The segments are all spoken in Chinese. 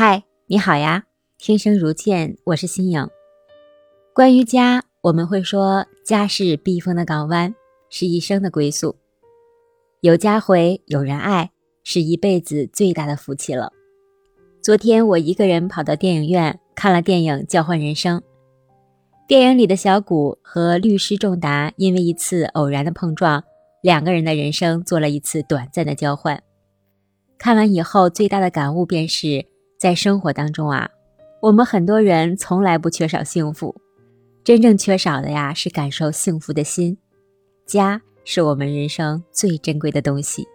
嗨，你好呀！听声如见，我是新颖。关于家，我们会说，家是避风的港湾，是一生的归宿。有家回，有人爱，是一辈子最大的福气了。昨天我一个人跑到电影院看了电影《交换人生》，电影里的小谷和律师仲达因为一次偶然的碰撞，两个人的人生做了一次短暂的交换。看完以后，最大的感悟便是。在生活当中啊，我们很多人从来不缺少幸福，真正缺少的呀是感受幸福的心。家是我们人生最珍贵的东西。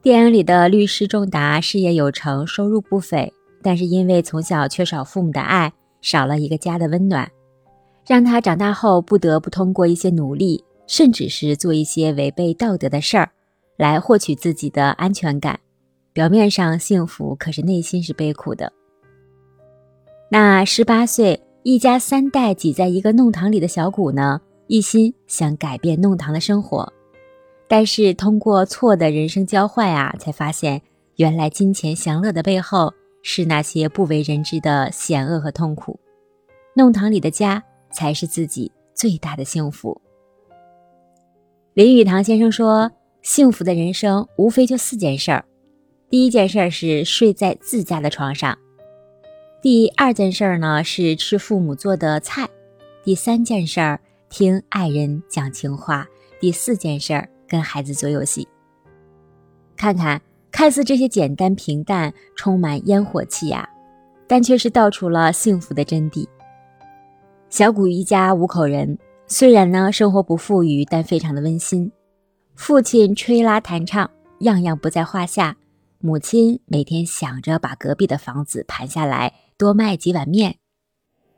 电影里的律师仲达事业有成，收入不菲，但是因为从小缺少父母的爱，少了一个家的温暖，让他长大后不得不通过一些努力，甚至是做一些违背道德的事儿，来获取自己的安全感。表面上幸福，可是内心是悲苦的。那十八岁，一家三代挤在一个弄堂里的小谷呢，一心想改变弄堂的生活，但是通过错的人生交换啊，才发现原来金钱享乐的背后是那些不为人知的险恶和痛苦。弄堂里的家才是自己最大的幸福。林语堂先生说：“幸福的人生无非就四件事儿。”第一件事是睡在自家的床上，第二件事呢是吃父母做的菜，第三件事听爱人讲情话，第四件事跟孩子做游戏。看看，看似这些简单平淡、充满烟火气呀，但却是道出了幸福的真谛。小谷一家五口人，虽然呢生活不富裕，但非常的温馨。父亲吹拉弹唱，样样不在话下。母亲每天想着把隔壁的房子盘下来，多卖几碗面。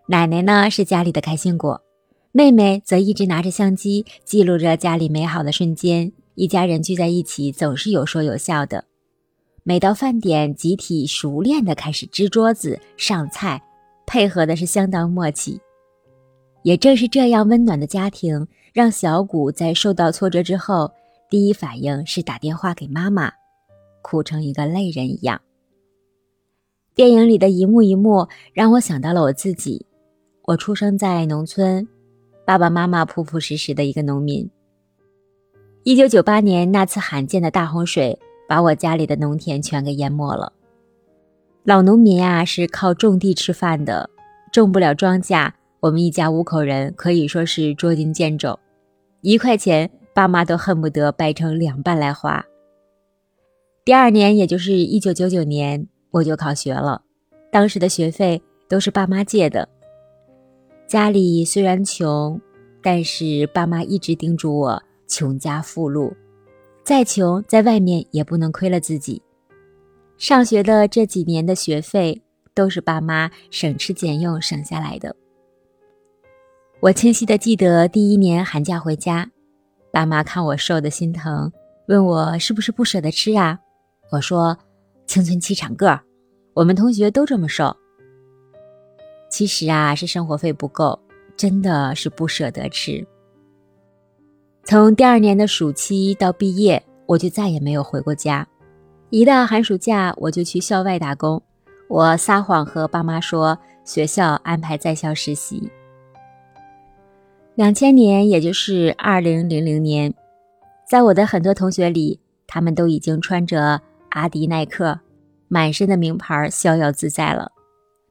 奶奶呢是家里的开心果，妹妹则一直拿着相机记录着家里美好的瞬间。一家人聚在一起，总是有说有笑的。每到饭点，集体熟练的开始支桌子、上菜，配合的是相当默契。也正是这样温暖的家庭，让小谷在受到挫折之后，第一反应是打电话给妈妈。哭成一个泪人一样。电影里的一幕一幕让我想到了我自己。我出生在农村，爸爸妈妈朴朴实实的一个农民。一九九八年那次罕见的大洪水，把我家里的农田全给淹没了。老农民啊，是靠种地吃饭的，种不了庄稼，我们一家五口人可以说是捉襟见肘，一块钱爸妈都恨不得掰成两半来花。第二年，也就是一九九九年，我就考学了。当时的学费都是爸妈借的。家里虽然穷，但是爸妈一直叮嘱我：穷家富路，再穷在外面也不能亏了自己。上学的这几年的学费都是爸妈省吃俭用省下来的。我清晰的记得第一年寒假回家，爸妈看我瘦的心疼，问我是不是不舍得吃啊？我说：“青春期长个儿，我们同学都这么瘦。其实啊，是生活费不够，真的是不舍得吃。从第二年的暑期到毕业，我就再也没有回过家。一到寒暑假，我就去校外打工。我撒谎和爸妈说学校安排在校实习。两千年，也就是二零零零年，在我的很多同学里，他们都已经穿着。”阿迪耐克，满身的名牌，逍遥自在了。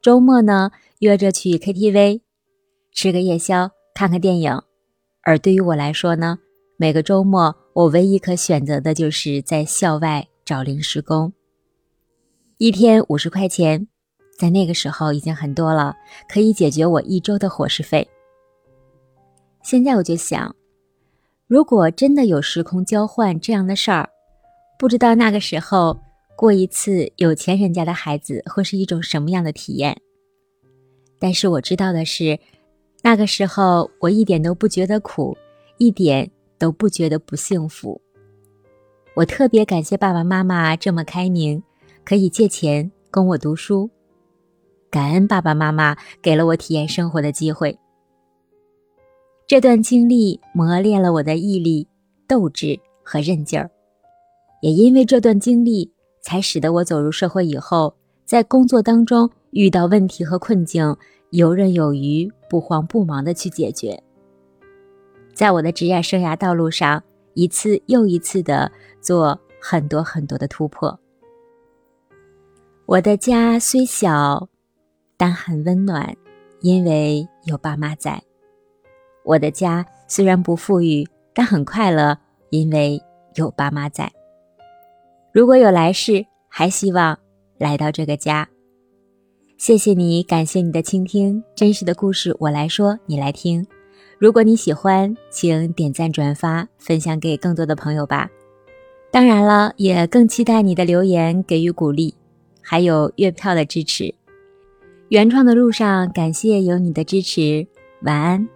周末呢，约着去 KTV，吃个夜宵，看看电影。而对于我来说呢，每个周末我唯一可选择的就是在校外找临时工。一天五十块钱，在那个时候已经很多了，可以解决我一周的伙食费。现在我就想，如果真的有时空交换这样的事儿。不知道那个时候过一次有钱人家的孩子会是一种什么样的体验。但是我知道的是，那个时候我一点都不觉得苦，一点都不觉得不幸福。我特别感谢爸爸妈妈这么开明，可以借钱供我读书，感恩爸爸妈妈给了我体验生活的机会。这段经历磨练了我的毅力、斗志和韧劲儿。也因为这段经历，才使得我走入社会以后，在工作当中遇到问题和困境，游刃有余、不慌不忙的去解决。在我的职业生涯道路上，一次又一次的做很多很多的突破。我的家虽小，但很温暖，因为有爸妈在。我的家虽然不富裕，但很快乐，因为有爸妈在。如果有来世，还希望。来到这个家，谢谢你，感谢你的倾听。真实的故事我来说，你来听。如果你喜欢，请点赞、转发、分享给更多的朋友吧。当然了，也更期待你的留言给予鼓励，还有月票的支持。原创的路上，感谢有你的支持。晚安。